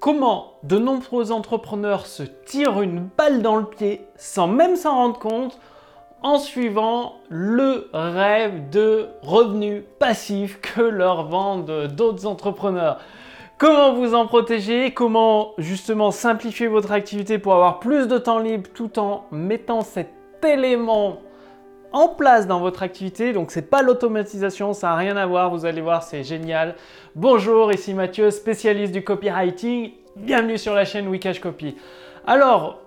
comment de nombreux entrepreneurs se tirent une balle dans le pied sans même s'en rendre compte en suivant le rêve de revenus passifs que leur vendent d'autres entrepreneurs. Comment vous en protéger? Comment justement simplifier votre activité pour avoir plus de temps libre tout en mettant cet élément en place dans votre activité. Donc c'est pas l'automatisation, ça n'a rien à voir, vous allez voir, c'est génial. Bonjour, ici Mathieu, spécialiste du copywriting. Bienvenue sur la chaîne Wikash Copy. Alors,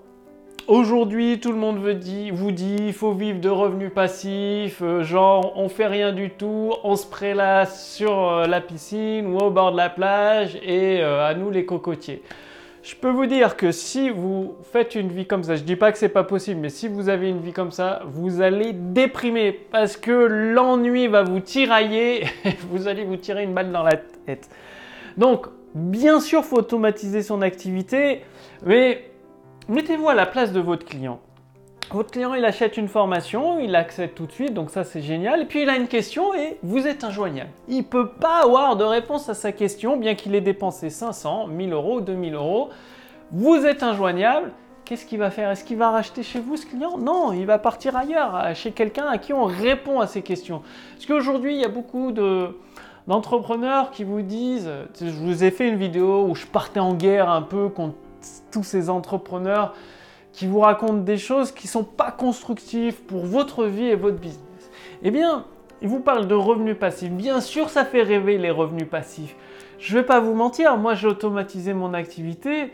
aujourd'hui, tout le monde vous dit, vous dit, il faut vivre de revenus passifs, euh, genre on fait rien du tout, on se prélasse sur euh, la piscine ou au bord de la plage et euh, à nous les cocotiers. Je peux vous dire que si vous faites une vie comme ça, je dis pas que c'est pas possible, mais si vous avez une vie comme ça, vous allez déprimer parce que l'ennui va vous tirailler et vous allez vous tirer une balle dans la tête. Donc, bien sûr, faut automatiser son activité, mais mettez-vous à la place de votre client. Votre client, il achète une formation, il accède tout de suite, donc ça c'est génial. Et puis il a une question et vous êtes injoignable. Il ne peut pas avoir de réponse à sa question, bien qu'il ait dépensé 500, 1000 euros, 2000 euros. Vous êtes injoignable. Qu'est-ce qu'il va faire? Est-ce qu'il va racheter chez vous ce client? Non, il va partir ailleurs, chez quelqu'un à qui on répond à ces questions. Parce qu'aujourd'hui, il y a beaucoup d'entrepreneurs qui vous disent, je vous ai fait une vidéo où je partais en guerre un peu contre tous ces entrepreneurs qui vous racontent des choses qui ne sont pas constructives pour votre vie et votre business. Eh bien, il vous parle de revenus passifs. Bien sûr, ça fait rêver les revenus passifs. Je ne vais pas vous mentir, moi j'ai automatisé mon activité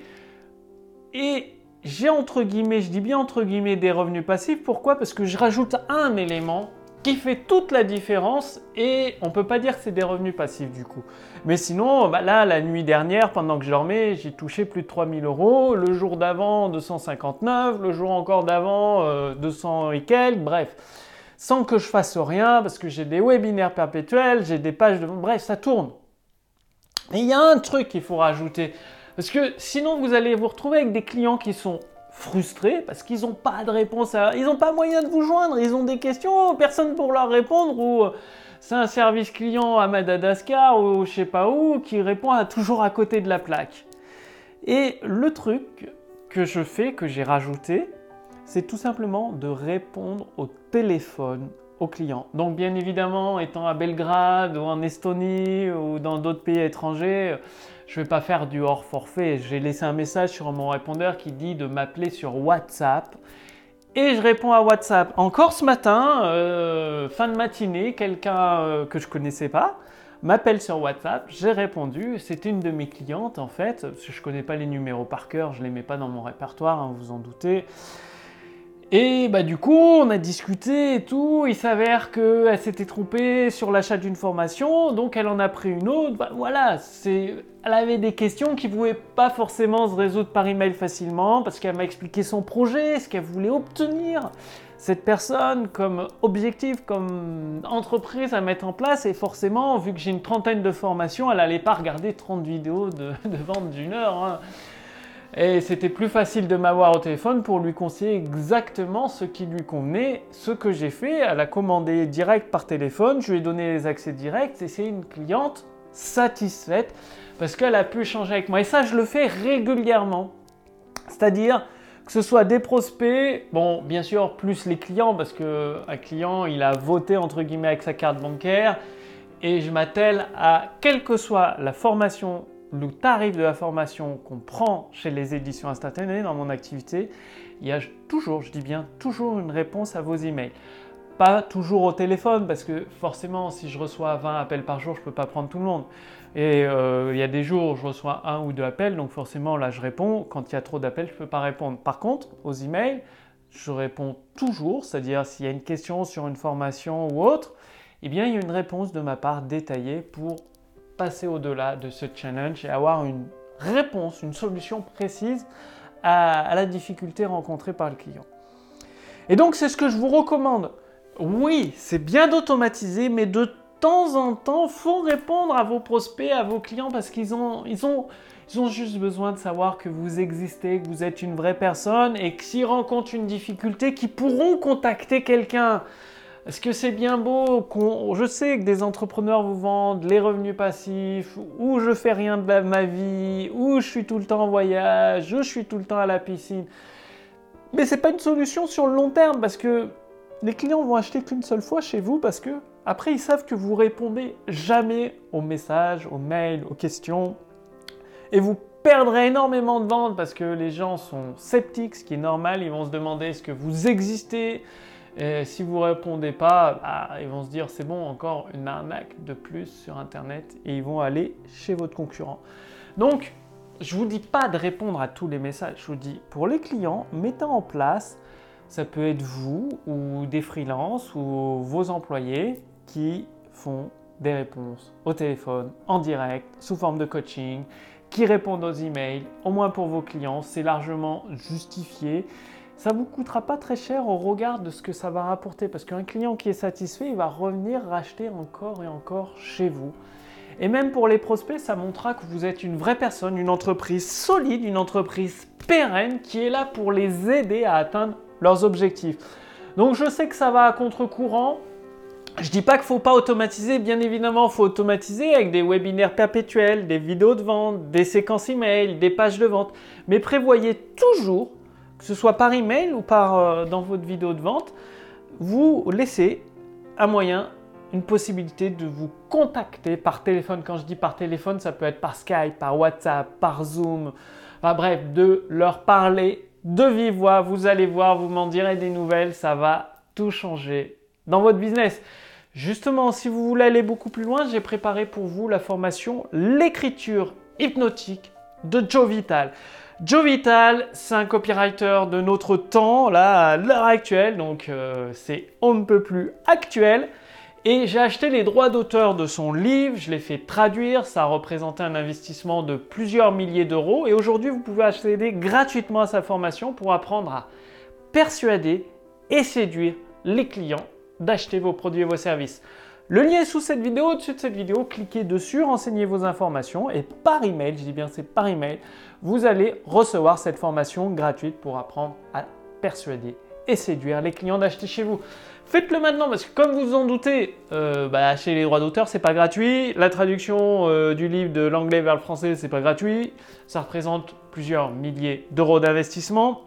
et j'ai entre guillemets, je dis bien entre guillemets des revenus passifs. Pourquoi? Parce que je rajoute un élément qui fait toute la différence et on peut pas dire que c'est des revenus passifs du coup. Mais sinon, bah là, la nuit dernière, pendant que je dormais, j'ai touché plus de 3000 euros. Le jour d'avant, 259. Le jour encore d'avant, 200 euh, et quelques. Bref, sans que je fasse rien parce que j'ai des webinaires perpétuels, j'ai des pages de... Bref, ça tourne. Mais il y a un truc qu'il faut rajouter. Parce que sinon, vous allez vous retrouver avec des clients qui sont frustrés parce qu'ils n'ont pas de réponse à... Ils n'ont pas moyen de vous joindre, ils ont des questions, personne pour leur répondre ou euh, c'est un service client à Madagascar ou je sais pas où qui répond toujours à côté de la plaque. Et le truc que je fais, que j'ai rajouté, c'est tout simplement de répondre au téléphone clients. Donc bien évidemment, étant à Belgrade ou en Estonie ou dans d'autres pays étrangers, je ne vais pas faire du hors forfait. J'ai laissé un message sur mon répondeur qui dit de m'appeler sur WhatsApp. Et je réponds à WhatsApp. Encore ce matin, euh, fin de matinée, quelqu'un euh, que je connaissais pas m'appelle sur WhatsApp. J'ai répondu. C'est une de mes clientes en fait. Parce que je connais pas les numéros par cœur, je les mets pas dans mon répertoire, hein, vous en doutez. Et bah du coup, on a discuté et tout. Il s'avère qu'elle s'était trompée sur l'achat d'une formation, donc elle en a pris une autre. Bah, voilà, c'est, elle avait des questions qui pouvaient pas forcément se résoudre par email facilement parce qu'elle m'a expliqué son projet, ce qu'elle voulait obtenir. Cette personne comme objectif, comme entreprise à mettre en place, et forcément, vu que j'ai une trentaine de formations, elle n'allait pas regarder 30 vidéos de, vente d'une heure. Hein. Et c'était plus facile de m'avoir au téléphone pour lui conseiller exactement ce qui lui convenait. Ce que j'ai fait, elle a commandé direct par téléphone, je lui ai donné les accès directs et c'est une cliente satisfaite parce qu'elle a pu échanger avec moi. Et ça, je le fais régulièrement. C'est-à-dire que ce soit des prospects, bon, bien sûr, plus les clients, parce qu'un client, il a voté entre guillemets avec sa carte bancaire, et je m'attelle à, quelle que soit la formation le tarif de la formation qu'on prend chez les éditions instantanées dans mon activité, il y a toujours, je dis bien toujours une réponse à vos emails. Pas toujours au téléphone parce que forcément si je reçois 20 appels par jour, je ne peux pas prendre tout le monde. Et euh, il y a des jours où je reçois un ou deux appels, donc forcément là je réponds. Quand il y a trop d'appels, je ne peux pas répondre. Par contre, aux emails, je réponds toujours, c'est-à-dire s'il y a une question sur une formation ou autre, eh bien il y a une réponse de ma part détaillée pour passer au-delà de ce challenge et avoir une réponse, une solution précise à, la difficulté rencontrée par le client. Et donc c'est ce que je vous recommande. Oui, c'est bien d'automatiser, mais de temps en temps, faut répondre à vos prospects, à vos clients, parce qu'ils ont, ils ont, ils ont juste besoin de savoir que vous existez, que vous êtes une vraie personne, et que s'ils rencontrent une difficulté, qu'ils pourront contacter quelqu'un Est-ce que c'est bien beau qu'on... Je sais que des entrepreneurs vous vendent les revenus passifs, ou je fais rien de ma vie, ou je suis tout le temps en voyage, ou je suis tout le temps à la piscine. Mais c'est pas une solution sur le long terme parce que les clients vont acheter qu'une seule fois chez vous parce que après ils savent que vous répondez jamais aux messages, aux mails, aux questions et vous perdrez énormément de ventes parce que les gens sont sceptiques, ce qui est normal, ils vont se demander est-ce que vous existez? Et si vous répondez pas, bah, ils vont se dire c'est bon, encore une arnaque de plus sur Internet et ils vont aller chez votre concurrent. Donc, je vous dis pas de répondre à tous les messages. Je vous dis pour les clients, mettez en place, ça peut être vous ou des freelances ou vos employés qui font des réponses au téléphone, en direct, sous forme de coaching, qui répondent aux emails, au moins pour vos clients, c'est largement justifié ça ne vous coûtera pas très cher au regard de ce que ça va rapporter. Parce qu'un client qui est satisfait, il va revenir racheter encore et encore chez vous. Et même pour les prospects, ça montrera que vous êtes une vraie personne, une entreprise solide, une entreprise pérenne qui est là pour les aider à atteindre leurs objectifs. Donc je sais que ça va à contre-courant. Je dis pas qu'il ne faut pas automatiser, bien évidemment, faut automatiser avec des webinaires perpétuels, des vidéos de vente, des séquences email, des pages de vente. Mais prévoyez toujours que ce soit par email ou par, euh, dans votre vidéo de vente, vous laissez un moyen, une possibilité de vous contacter par téléphone. Quand je dis par téléphone, ça peut être par Skype, par WhatsApp, par Zoom. Enfin bref, de leur parler de vive voix. Vous allez voir, vous m'en direz des nouvelles, ça va tout changer dans votre business. Justement, si vous voulez aller beaucoup plus loin, j'ai préparé pour vous la formation L'écriture hypnotique de Joe Vital. Joe Vital, c'est un copywriter de notre temps, là, à l'heure actuelle, donc euh, c'est on ne peut plus actuel. Et j'ai acheté les droits d'auteur de son livre, je l'ai fait traduire, ça a représenté un investissement de plusieurs milliers d'euros. Et aujourd'hui, vous pouvez accéder gratuitement à sa formation pour apprendre à persuader et séduire les clients d'acheter vos produits et vos services. Le lien est sous cette vidéo, au-dessus de cette vidéo, cliquez dessus, renseignez vos informations et par email, je dis bien c'est par email, vous allez recevoir cette formation gratuite pour apprendre à persuader et séduire les clients d'acheter chez vous. Faites-le maintenant parce que comme vous en doutez, euh, bah, acheter les droits d'auteur c'est pas gratuit. La traduction euh, du livre de l'anglais vers le français c'est pas gratuit. Ça représente plusieurs milliers d'euros d'investissement.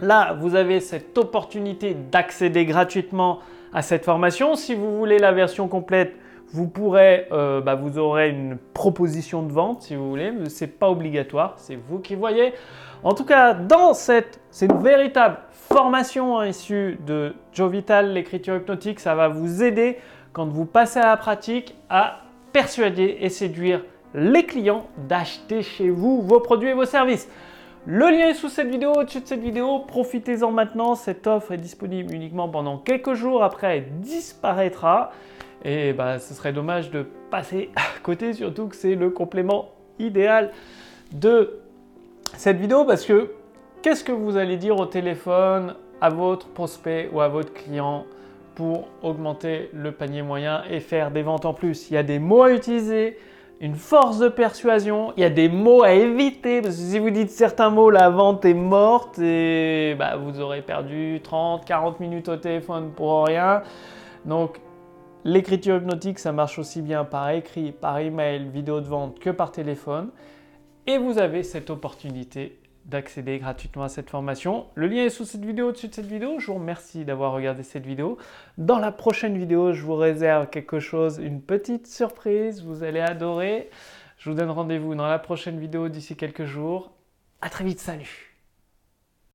Là, vous avez cette opportunité d'accéder gratuitement à cette formation. Si vous voulez la version complète, vous pourrez, euh, bah, vous aurez une proposition de vente si vous voulez, mais ce n'est pas obligatoire, c'est vous qui voyez. En tout cas, dans cette, véritable formation issue de Joe Vital, l'écriture hypnotique, ça va vous aider quand vous passez à la pratique à persuader et séduire les clients d'acheter chez vous vos produits et vos services. Le lien est sous cette vidéo, au-dessus de cette vidéo. Profitez-en maintenant. Cette offre est disponible uniquement pendant quelques jours. Après, elle disparaîtra. Et bah, ce serait dommage de passer à côté, surtout que c'est le complément idéal de cette vidéo parce que qu'est-ce que vous allez dire au téléphone à votre prospect ou à votre client pour augmenter le panier moyen et faire des ventes en plus? Il y a des mots à utiliser, une force de persuasion, il y a des mots à éviter, parce que si vous dites certains mots, la vente est morte et bah, vous aurez perdu 30, 40 minutes au téléphone pour rien. Donc l'écriture hypnotique, ça marche aussi bien par écrit, par email, vidéo de vente que par téléphone. Et vous avez cette opportunité d'accéder gratuitement à cette formation. Le lien est sous cette vidéo, au-dessus de cette vidéo. Je vous remercie d'avoir regardé cette vidéo. Dans la prochaine vidéo, je vous réserve quelque chose, une petite surprise. Vous allez adorer. Je vous donne rendez-vous dans la prochaine vidéo d'ici quelques jours. À très vite, salut